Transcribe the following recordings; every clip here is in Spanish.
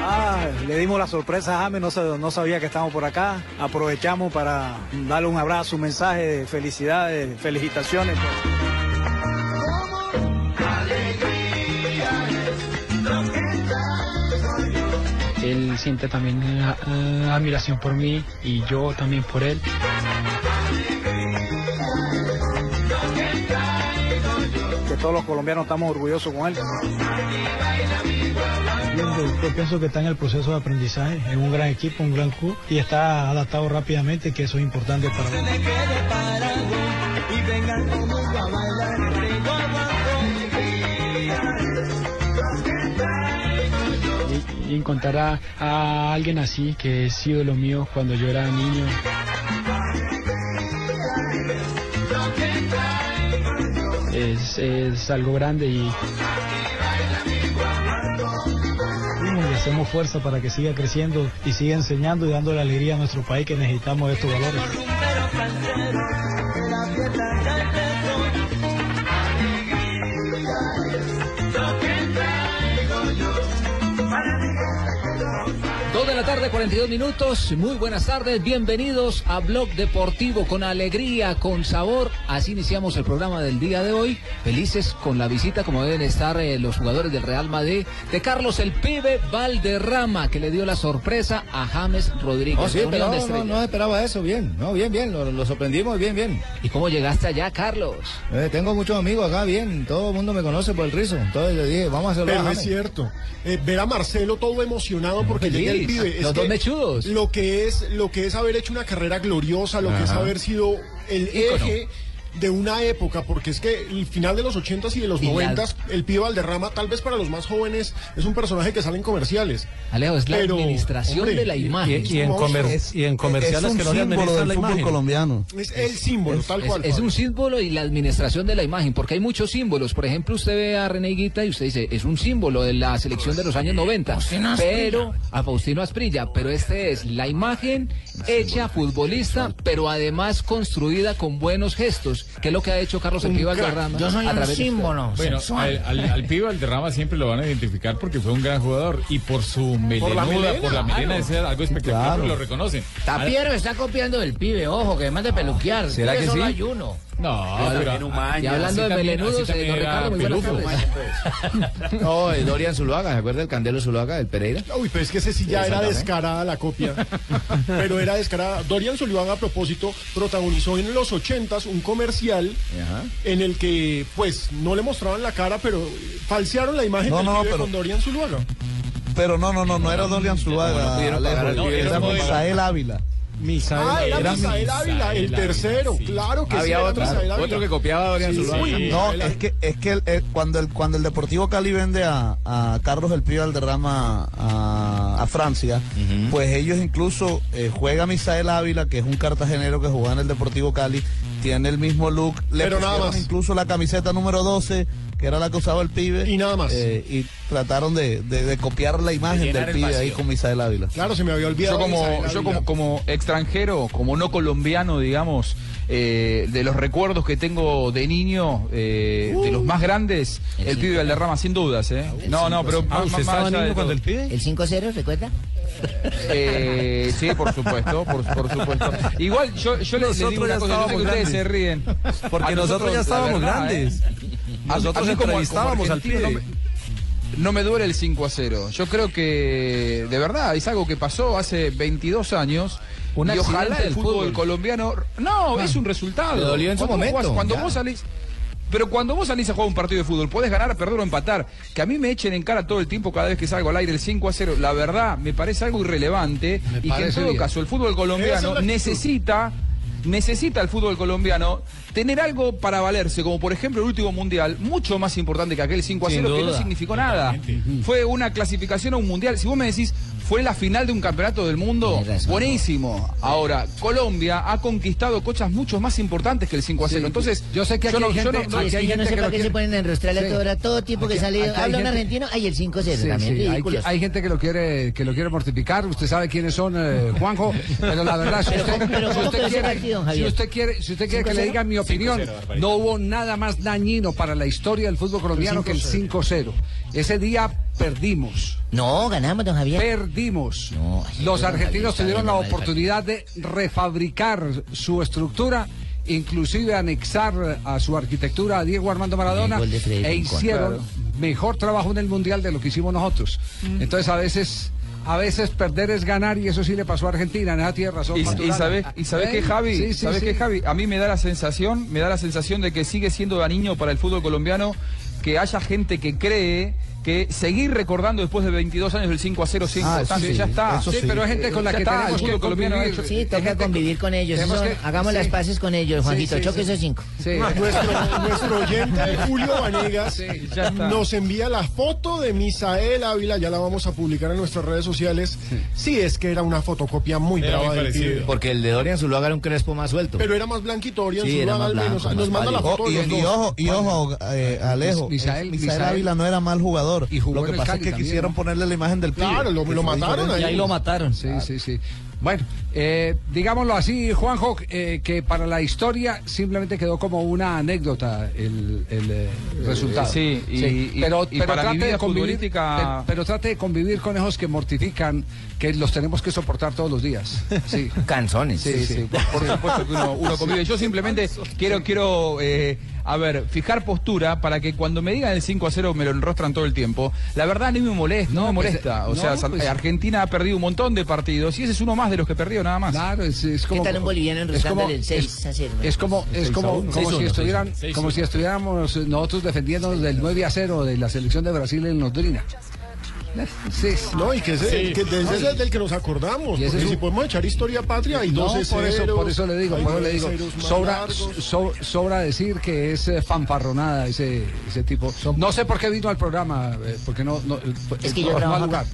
Ah, le dimos la sorpresa a James, no, sa- no sabía que estábamos por acá. Aprovechamos para darle un abrazo, un mensaje de felicidades, felicitaciones. Él siente también eh, admiración por mí y yo también por él. Todos los colombianos estamos orgullosos con él. Yo pienso que está en el proceso de aprendizaje, en un gran equipo, un gran club y está adaptado rápidamente, que eso es importante para él. Y, y encontrar a, a alguien así que es ídolo mío cuando yo era niño. Es, algo grande y Y hacemos fuerza para que siga creciendo y siga enseñando y dándole alegría a nuestro país que necesitamos estos valores. Tarde, 42 minutos. Muy buenas tardes. Bienvenidos a Blog Deportivo con alegría, con sabor. Así iniciamos el programa del día de hoy. Felices con la visita, como deben estar eh, los jugadores del Real Madrid, de Carlos el Pibe Valderrama, que le dio la sorpresa a James Rodríguez. Oh, sí, pero no, no, Estrellas. no esperaba eso, bien, no, bien, bien, lo, lo sorprendimos, bien, bien. ¿Y cómo llegaste allá, Carlos? Eh, tengo muchos amigos acá, bien, todo el mundo me conoce por el rizo, entonces le dije, vamos a hacerlo. Pero a es cierto. Eh, ver a Marcelo todo emocionado porque llega el pibe. Es Los dos mechudos. Lo que es, lo que es haber hecho una carrera gloriosa, lo que es haber sido el eje de una época, porque es que el final de los 80s y de los Y la- 90s, el pibe Valderrama, tal vez para los más jóvenes, es un personaje que sale en comerciales. Alejo, es la Pero, administración hombre, de la imagen. Y, y en, Monstruo. comer- Es- y en comerciales es que un no le símbolo administran del la fútbol imagen. colombiano. Es el símbolo, tal Es, cual. es un símbolo y la administración de la imagen, porque hay muchos símbolos. Por ejemplo, usted ve a René Higuita y usted dice, es un símbolo de la selección de los años 90. Pero, a Faustino Asprilla, pero este es la imagen hecha futbolista, pero además construida con buenos gestos, que es lo que ha hecho Carlos El Pibe Valderrama. Yo soy a un símbolo Bueno, al, al, al pibe Valderrama siempre lo van a identificar porque fue un gran jugador y por su melenuda, por la melena, melena, es algo espectacular, Claro. lo reconocen. Tapiero está copiando del pibe, ojo, que además de peluquear. ¿Será que solo sí? hay uno. No, pero Y hablando de melenudos, eh, don Ricardo, muy buenas tardes. No, eh, Dorian Zuluaga, ¿se acuerda el Candelo Zuluaga, del Pereira? Uy, pero es que ese sí ya era descarada la copia. Pero era descarada. Dorian Soliván, a propósito, protagonizó en los 80s un comercial Ajá. en el que, pues, no le mostraban la cara, pero falsearon la imagen No, del no, no, pibe pero- con Dorian Zuluaga. Pero no, no, no, no era Dorian Zuluaga. no No, era Misael Ávila. Misael Ah, era era Misael Ávila, el Ávila, tercero. sí. Claro que sí. Había otro, Misael Ávila. otro que copiaba a Dorian Sí, Zuluaga. sí. No, es que, es que el- el- cuando, el, cuando el Deportivo Cali vende a, a Carlos El Pío Valderrama a, a Francia, pues ellos incluso eh, juega Misael Ávila, que es un cartagenero que jugaba en el Deportivo Cali, tiene el mismo look, le Pero nada más. incluso la camiseta número 12, que era la que usaba el pibe. Y nada más. eh, y trataron de, de- de copiar la imagen del el pibe ahí vacío. con Misael Ávila. Claro, se me había olvidado. Yo como, yo como, como extranjero, como no colombiano, digamos, eh, de los recuerdos que tengo de niño, eh, de los más grandes, el, pibe Valderrama, sin dudas, ¿eh? No, no, pero Ah, más, ¿usted más allá de cuando el pibe? ¿El 5-0, recuerda? Eh, sí, por supuesto, por, por supuesto. Igual yo, yo les, les digo Nosotros ya una cosa, yo sé que estábamos ustedes se ríen. Porque nosotros ya estábamos verdad, grandes. A- a Nosotros mí como- como entrevistábamos al pibe. no me- No me duele el 5 a 0. Yo creo que de verdad es algo que pasó hace 22 años. Un y ojalá el fútbol, fútbol. colombiano. No, es un resultado. Le dolió en su Cuando vos momento, jugás- cuando ya. vos salís. Pero cuando vos salís a jugar un partido de fútbol, podés ganar, perder o empatar. Que a mí me echen en cara todo el tiempo cada vez que salgo al aire el 5 a 0, la verdad me parece algo irrelevante. y que en todo bien. caso el fútbol colombiano necesita necesita el fútbol colombiano tener algo para valerse, como por ejemplo el último mundial, mucho más importante que aquel 5 a Sin 0, que no significó nada. Fue una clasificación a un mundial. Si vos me decís, fue la final de un campeonato del mundo, buenísimo. Ahora, Colombia ha conquistado cosas mucho más importantes que el 5 a 0. Entonces, yo sé que aquí no- hay yo gente- no- aquí hay yo gente no sé que para qué se ponen a enrostrarle Sí. a hora. Todo tipo que Aquí- sale, aquí hay habla un gente- argentino, ay, el 5-0, Sí, también sí, hay, ridículos. hay gente que lo quiere que lo quiere mortificar. Usted sabe quiénes son, eh, Juanjo. Pero la verdad, si Pero usted, ¿cómo- pero si usted que quiere, sí, don Si usted quiere, si usted quiere que le 5-0. diga mi opinión, 5-0, Barbarita. no hubo nada más dañino para la historia del fútbol colombiano que el 5-0. Ese día perdimos. No, ganamos, don Javier. Perdimos. No, Los argentinos Javier, tuvieron la oportunidad de refabricar su estructura, inclusive anexar a su arquitectura a Diego Armando Maradona e hicieron mejor trabajo en el mundial de lo que hicimos nosotros. Entonces a veces a veces perder es ganar y eso sí le pasó a Argentina, en esa tiene razón. Y, y y sabés ¿Eh? qué, Javi, Sí, sí, ¿sabés sí. qué, Javi, a mí me da la sensación, me da la sensación de que sigue siendo dañino para el fútbol colombiano que haya gente que cree que seguir recordando después de 22 años del 5 a 0 sin Ah, sí, ya está. Sí, sí. pero hay gente con la que está, tenemos el que ha convivir. hecho- Sí, toca convivir con ellos. tenemos Son- que- hagamos las sí. paces con ellos, Sí, Juanito. sí, choque sí. esos cinco. Sí. Nuestro, nuestro oyente Julio Vanegas Sí, nos envía la foto de Misael Ávila, ya la vamos a publicar en nuestras redes sociales. Sí, es que era una fotocopia muy Era brava muy del parecido. pibe. Porque el de Dorian Zuluaga era un crespo más suelto. Pero era más blanquito, Sí, era Zuluaga al menos. Nos manda la foto de y, ojo, y ojo, eh, Alejo. Misael- eh, Misael- Ávila no era mal jugador. Y jugó lo en que el pasa Cali es que también, quisieron ¿no? ponerle la imagen del pibe. Claro, lo, que lo fue mataron diferente. ahí. mataron. Sí, sí, sí. Bueno, eh, digámoslo así, Juanjo, eh, que para la historia simplemente quedó como una anécdota el, el, eh, resultado. sí, y- y- pero, y pero para mi trate de convivir, futbolística- pero, pero trate de convivir con esos que mortifican, que los tenemos que soportar todos los días. Sí. Canzones. Sí, sí, por, por supuesto que uno, uno convive. Yo simplemente quiero, quiero eh, a ver, fijar postura para que cuando me digan el 5 a 0 me lo enrostran todo el tiempo. La verdad ni me molesta, no, No, me molesta. o no, sea, pues- Argentina ha perdido un montón de partidos y ese es uno más de los que perdió nada más. Claro, es, es como. tal un boliviano es como- el seis es- a cero? Es como, es como, como 6-1, si estuvieran, 6-1. como si estuviéramos nosotros defendiéndonos del 9 a 0 de la selección de Brasil en Londrina. Sí, No, y que, ese, Sí. que desde ese es del que nos acordamos. Y ese Porque es un- si podemos echar historia patria y No, 12 por eso, por eso le digo, por eso le digo, sobra, so- sobra decir que es eh, fanfarronada ese, ese tipo. No sé por qué vino al programa, eh, porque no, no, eh, Es que yo trabajo al lugar,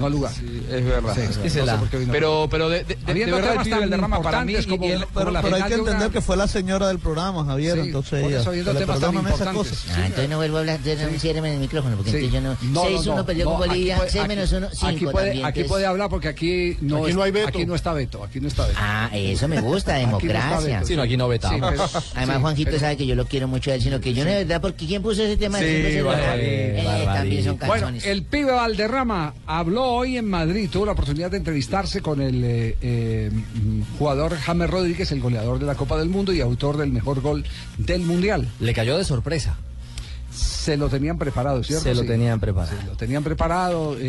no al lugar. Es verdad. Sí, es no verdad. por qué vino. Pero, pero de, de- de- de verdad el pibe Valderrama para mí como- y el- como Pero, la pero hay que de una- entender que fue la señora del programa, Javier. Sí, entonces por ella, eso, le temas tan perdonan esas cosas. Ah, entonces no vuelvo a hablar, entonces no ciérreme el micrófono, porque Sí. entonces yo no... No, no, 6-1 no, perdió no, con aquí Bolivia, puede- 6 aquí- menos 1, 5 Aquí puede, también. aquí entonces- puede hablar porque aquí no, Aquí es- no hay veto. Aquí no está veto, aquí no está veto. Ah, eso me gusta, no democracia. Sí, no, aquí no vetamos. Sí, Además, sí, Juanjito sabe que yo lo quiero mucho a él, sino que yo no de verdad, porque ¿quién puso ese tema? Sí, de 5-0? Barbarita, Eh, también son Bueno, el pibe Valderrama habló hoy en Madrid, tuvo la oportunidad de entrevistarse con el eh, eh, jugador James Rodríguez, el goleador de la Copa del Mundo y autor del mejor gol del Mundial. Le cayó de sorpresa. Se lo tenían preparado, ¿cierto? Se lo Sí. tenían preparado. Se lo tenían preparado eh,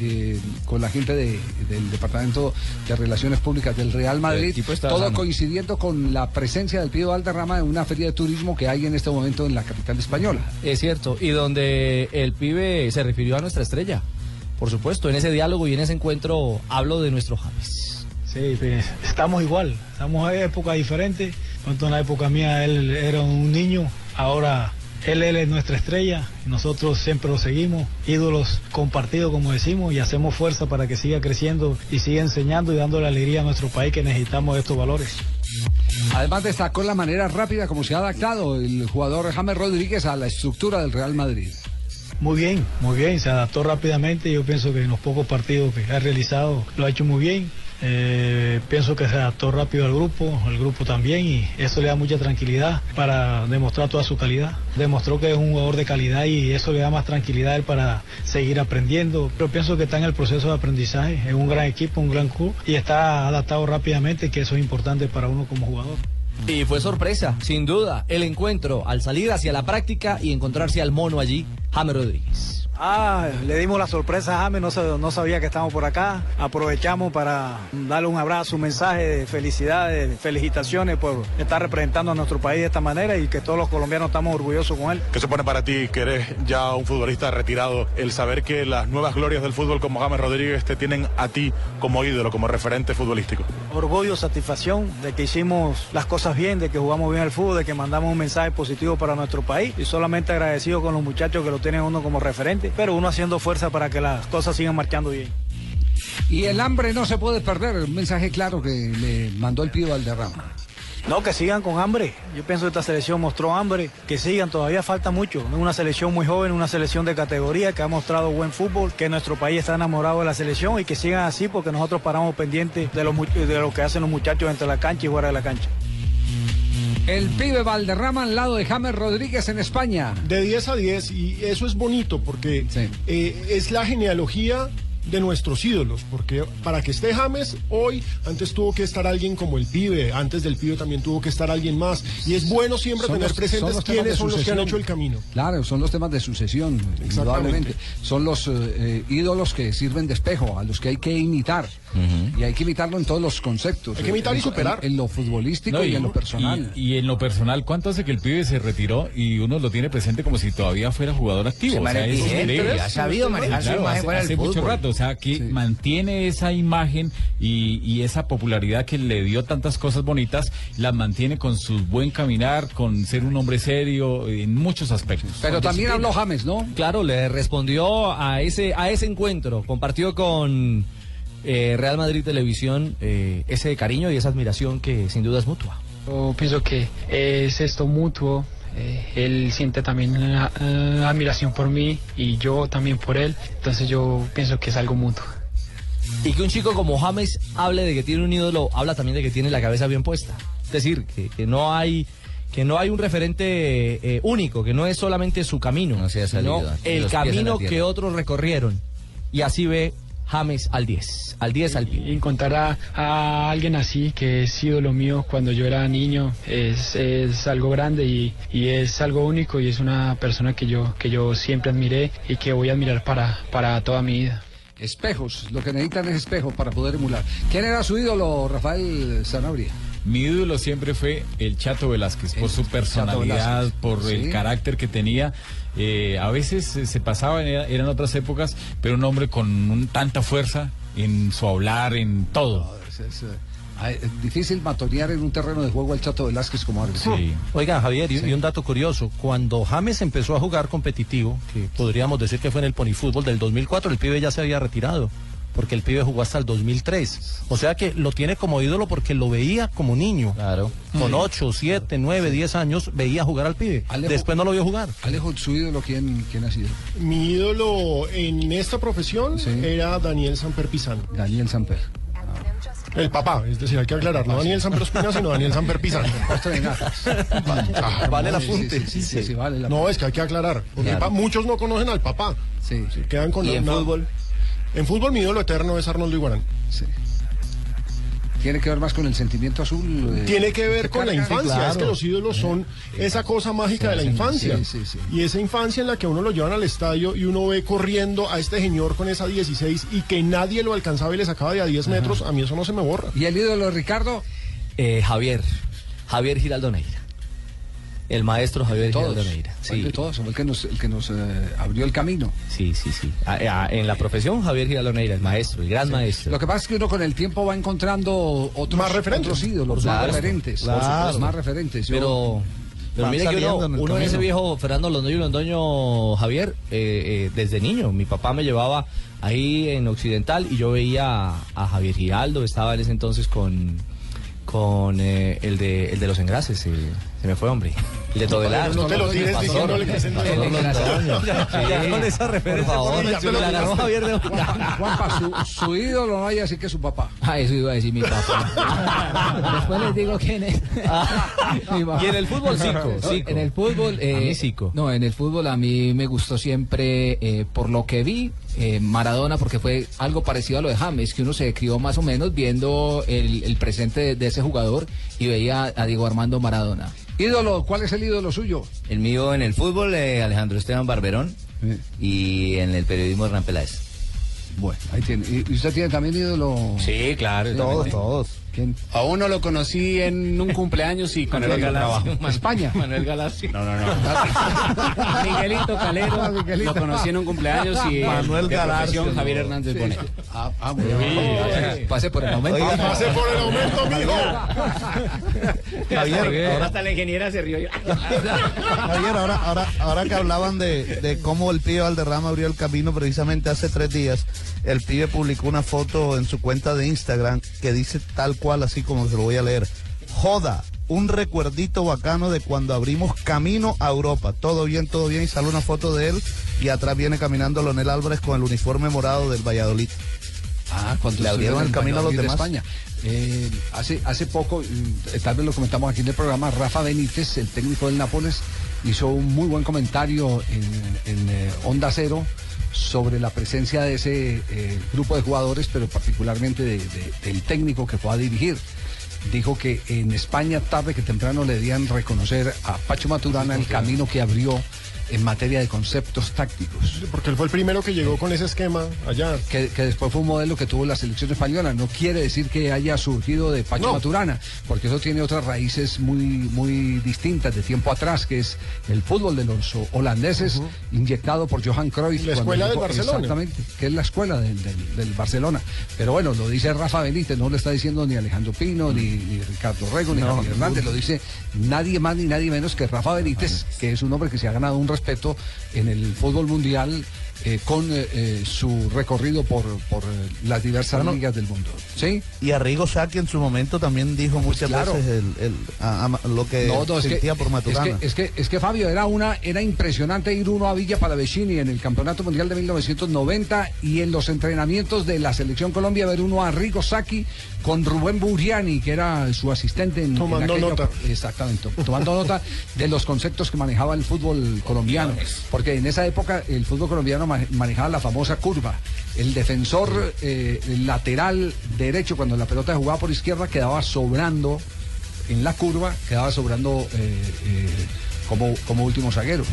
eh, con la gente de- del Departamento de Relaciones Públicas del Real Madrid, todo sano. coincidiendo con la presencia del pibe Valderrama en una feria de turismo que hay en este momento en la capital española. Es cierto. Y donde el pibe se refirió a nuestra estrella. Por supuesto, en ese diálogo y en ese encuentro hablo de nuestro James. Sí, pues, estamos igual, estamos en época diferente. Cuando en la época mía él era un niño, ahora él, él es nuestra estrella nosotros siempre lo seguimos, ídolos compartidos como decimos y hacemos fuerza para que siga creciendo y siga enseñando y dándole alegría a nuestro país que necesitamos estos valores. Además destacó la manera rápida como se ha adaptado el jugador James Rodríguez a la estructura del Real Madrid. Muy bien, muy bien, se adaptó rápidamente. Yo pienso que en los pocos partidos que ha realizado lo ha hecho muy bien. Eh, pienso que se adaptó rápido al grupo, el grupo también, y eso le da mucha tranquilidad para demostrar toda su calidad. Demostró que es un jugador de calidad y eso le da más tranquilidad a él para seguir aprendiendo. Pero pienso que está en el proceso de aprendizaje, es un gran equipo, un gran club y está adaptado rápidamente, que eso es importante para uno como jugador. Y fue sorpresa, sin duda, el encuentro al salir hacia la práctica y encontrarse al mono allí, James Rodríguez. Ah, le dimos la sorpresa a James, no, sa- no sabía que estábamos por acá. Aprovechamos para darle un abrazo, un mensaje de felicidades, de felicitaciones por estar representando a nuestro país de esta manera y que todos los colombianos estamos orgullosos con él. ¿Qué supone para ti, que eres ya un futbolista retirado, el saber que las nuevas glorias del fútbol como James Rodríguez te tienen a ti como ídolo, como referente futbolístico? Orgullo, satisfacción de que hicimos las cosas bien, de que jugamos bien al fútbol, de que mandamos un mensaje positivo para nuestro país y solamente agradecido con los muchachos que lo tienen uno como referente, pero uno haciendo fuerza para que las cosas sigan marchando bien. Y el hambre no se puede perder, un mensaje claro que le mandó el pibe Valderrama. No, que sigan con hambre. Yo pienso que esta selección mostró hambre. Que sigan, todavía falta mucho. Es una selección muy joven, una selección de categoría que ha mostrado buen fútbol, que nuestro país está enamorado de la selección y que sigan así porque nosotros paramos pendientes de de lo que hacen los muchachos entre la cancha y fuera de la cancha. El pibe Valderrama al lado de James Rodríguez en España. De 10 a 10 y eso es bonito porque eh, es la genealogía de nuestros ídolos, porque para que esté James hoy, antes tuvo que estar alguien como el pibe, antes del pibe también tuvo que estar alguien más, y es bueno siempre Son tener los- presentes son quiénes son los que han hecho el camino. Claro, son los temas de sucesión, indudablemente. Son los eh, eh, ídolos que sirven de espejo, a los que hay que imitar. Y hay que imitarlo en todos los conceptos. Hay que imitar y superar. En, en lo futbolístico No, y, en lo personal. Y, y en lo personal, ¿cuánto hace que el pibe se retiró y uno lo tiene presente como si todavía fuera jugador activo? Se O sea, maneja es ha sabido manejar su Claro, imagen hace, fuera del hace mucho rato, sea, que mantiene esa imagen y, y esa popularidad que le dio tantas cosas bonitas, la mantiene con su buen caminar, con ser un hombre serio en muchos aspectos. Pero también habló James, ¿no? Claro, le respondió a ese, a ese encuentro. Compartió con eh, Real Madrid Televisión eh, ese cariño y esa admiración que sin duda es mutua. Yo pienso que es esto mutuo. Eh, él siente también eh, admiración por mí y yo también por él. Entonces yo pienso que es algo mutuo. Y que un chico como James hable de que tiene un ídolo, habla también de que tiene la cabeza bien puesta. Es decir, que, que no hay que no hay un referente eh, único, que no es solamente su camino, salido, sino los el camino que otros recorrieron. Y así ve James al 10, al 10 al pie. Encontrar a, a alguien así, que es ídolo mío cuando yo era niño, es, es algo grande y, y es algo único y es una persona que yo, que yo siempre admiré y que voy a admirar para, para toda mi vida. Espejos, lo que necesitan es espejos para poder emular. ¿Quién era su ídolo, Rafael Sanabria? Mi ídolo siempre fue el Chato Velázquez, por su personalidad, por sí. el carácter que tenía. Eh, a veces se pasaba, era- eran otras épocas, pero un hombre con un- tanta fuerza en su hablar, en todo. Es, es, eh, es difícil matonear en un terreno de juego al Chato Velázquez como árbitro. Oiga, Javier, y, y un dato curioso. Cuando James empezó a jugar competitivo, que podríamos decir que fue en el ponifútbol del 2004, el pibe ya se había retirado, porque el pibe jugó hasta el 2003. O sea que lo tiene como ídolo porque lo veía como niño. Claro. Con Sí. 8, 7, 9, 10 años veía jugar al pibe. Alejo- Después no lo vio jugar. Alejo, su ídolo, ¿quién, quién ha sido? Mi ídolo en esta profesión era Daniel Samper Pizano. Daniel Samper. El papá, es decir, hay que aclarar, no Daniel Samper Ospina, sino Daniel Samper Pizano. Vale el no, apunte. sí, sí, sí, Sí, sí, vale la No, es que hay que aclarar, porque Claro. muchos no conocen al papá. Sí, sí. Quedan con ¿Y en nada. fútbol? En fútbol mi ídolo eterno es Arnoldo Iguarán. Sí. Tiene que ver más con el sentimiento azul. eh, Tiene que ver con la infancia, Claro. es que los ídolos son esa cosa mágica de la infancia. sí, sí, sí. Y esa infancia en la que uno lo llevan al estadio y uno ve corriendo a este señor con esa 16 y que nadie lo alcanzaba y le sacaba de a 10 metros, a mí eso no se me borra. ¿Y el ídolo de Ricardo? Eh, Javier, Javier Giraldo Neira. El maestro Javier Todos. Giraldo Neira. ¿Cuál de todos? Fue el que nos, el que nos eh, abrió el camino. Sí, sí, sí. En la profesión, Javier Giraldo Neira, el maestro, el gran maestro. Lo que pasa es que uno con el tiempo va encontrando otros, Más referentes. otros ídolos, más referentes. Claro. Supuesto, Más referentes. Yo- Pero, pero mire que uno, en el uno en ese viejo Fernando Londoño y Londoño Javier, eh, eh, desde niño, mi papá me llevaba ahí en Occidental y yo veía a, a Javier Giraldo, estaba en ese entonces con con eh, el de el de los engrases, eh, se me fue hombre, el de Todelar. No te lo tires Pastor, diciéndole que. Sí, Ya con esa referencia, Por favor, ya la ganó. Javier de Juanpa, su, su ídolo no hay así que su papá. Ah, eso iba a decir mi papá. Después les digo quién es. Y en el fútbol, Zico, Zico. En el fútbol, eh, A mí, Zico. No, en el fútbol a mí me gustó siempre, eh, por lo que vi, eh, Maradona, porque fue algo parecido a lo de James, que uno se crió más o menos viendo el, el presente de, de ese jugador y veía a Diego Armando Maradona. Ídolo, ¿cuál es el ídolo suyo? El mío en el fútbol, eh, Alejandro Esteban Barberón. Y en el periodismo, Hernán Peláez. Bueno, ahí tiene. ¿Y usted tiene también ídolo? Sí, claro. Todos, todos. ¿Quién? A uno lo conocí en un cumpleaños y con Manuel el trabajo. España. Manuel Galacio. No, no, no. Miguelito Calero. Ah, Miguelito. Lo conocí en un cumpleaños y Manuel de profesión, Javier Hernández Sí. Bonet. Ah, ah, muy bien. Pase por el momento. Oiga, Pase por el aumento, mijo. Javier, ahora, Hasta la ingeniera se rió. Javier, ahora, ahora, ahora que hablaban de, de cómo el pibe Valderrama abrió el camino, precisamente hace tres días, el pibe publicó una foto en su cuenta de Instagram que dice tal cual, así como se lo voy a leer. Joda, un recuerdito bacano de cuando abrimos camino a Europa. Todo bien, todo bien. Y sale una foto de él y atrás viene caminando Lonel Álvarez con el uniforme morado del Valladolid. Ah, cuando Le abrieron el camino a los de demás. España. Eh, hace, hace poco, eh, tal vez lo comentamos aquí en el programa, Rafa Benítez, el técnico del Nápoles, hizo un muy buen comentario en, en, eh, Onda Cero sobre la presencia de ese eh, grupo de jugadores, pero particularmente de- de- del técnico que fue a dirigir. Dijo que en España tarde que temprano le debían reconocer a Pacho Maturana el camino que abrió en materia de conceptos tácticos. Porque él fue el primero que llegó con ese esquema allá. Que, que después fue un modelo que tuvo la selección española. No quiere decir que haya surgido de Pacho No. Maturana, porque eso tiene otras raíces muy, muy distintas de tiempo atrás, que es el fútbol de los ho- holandeses, inyectado por Johan Cruyff. La escuela del Barcelona. Exactamente, que es la escuela del, del- del Barcelona. Pero bueno, lo dice Rafa Benítez, no lo está diciendo ni Alejandro Pino, ni, ni Ricardo Rego, ni No, Javier Hernández, lo dice nadie más ni nadie menos que Rafa Benítez, que es un hombre que se ha ganado un respeto en el fútbol mundial eh, con eh, eh, su recorrido por, por las diversas Bueno. ligas del mundo. ¿Sí? Y Arrigo Sacchi en su momento también dijo muchas claro. veces el- el- a- a- lo que No, no, es que, sentía por es Maturana. que, es que, es que, Fabio, era una, era impresionante ir uno a Villa Palavecini en el Campeonato Mundial de 1990 y en los entrenamientos de la Selección Colombia ver uno a Rigo Sacchi con Rubén Buriani, que era su asistente en, en Tomando aquella- nota. Exactamente, tomando nota de los conceptos que manejaba el fútbol colombiano. Porque en esa época el fútbol colombiano ma- manejaba la famosa curva. El defensor eh, lateral derecho, cuando la pelota jugaba por izquierda, quedaba sobrando en la curva, quedaba sobrando eh, eh, como, como último zaguero.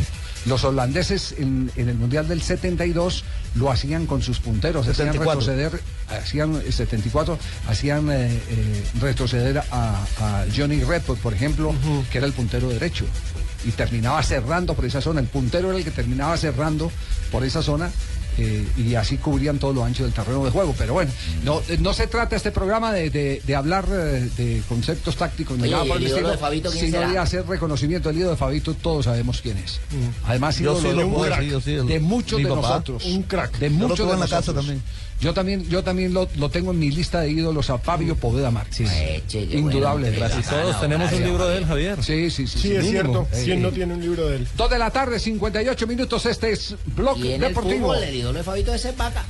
Los holandeses en, en el Mundial del 72 lo hacían con sus punteros, hacían 74. retroceder, hacían eh, 74, hacían eh, eh, retroceder a, a Johnny Redwood, por ejemplo, que era el puntero derecho. Y terminaba cerrando por esa zona. El puntero era el que terminaba cerrando por esa zona. eh, y así cubrían todo lo ancho del terreno de juego. Pero bueno, no, eh, no se trata este programa de, de- de hablar eh, de conceptos tácticos ni Oye, nada ¿y por el estilo, de Fabito quién sino será? de hacer reconocimiento del ídolo de Fabito, todos sabemos quién es. Además, Yo sí lo puedo crack, decir, yo sí, el- de muchos de papá. nosotros. Un crack. De muchos de en la casa nosotros. también. Yo también, yo también lo, lo tengo en mi lista de ídolos a Fabio Poveda Márquez. Qué Indudable. bueno, Gracias. todos tenemos un libro de él, Javier. Sí, sí, sí. Sí, sí, es mínimo. cierto. Eh, ¿Quién no eh. tiene un libro de él? Dos de la tarde, 58 minutos. Este es Blog Y en el Deportivo. fútbol, el ídolo de Fabito es el vaca.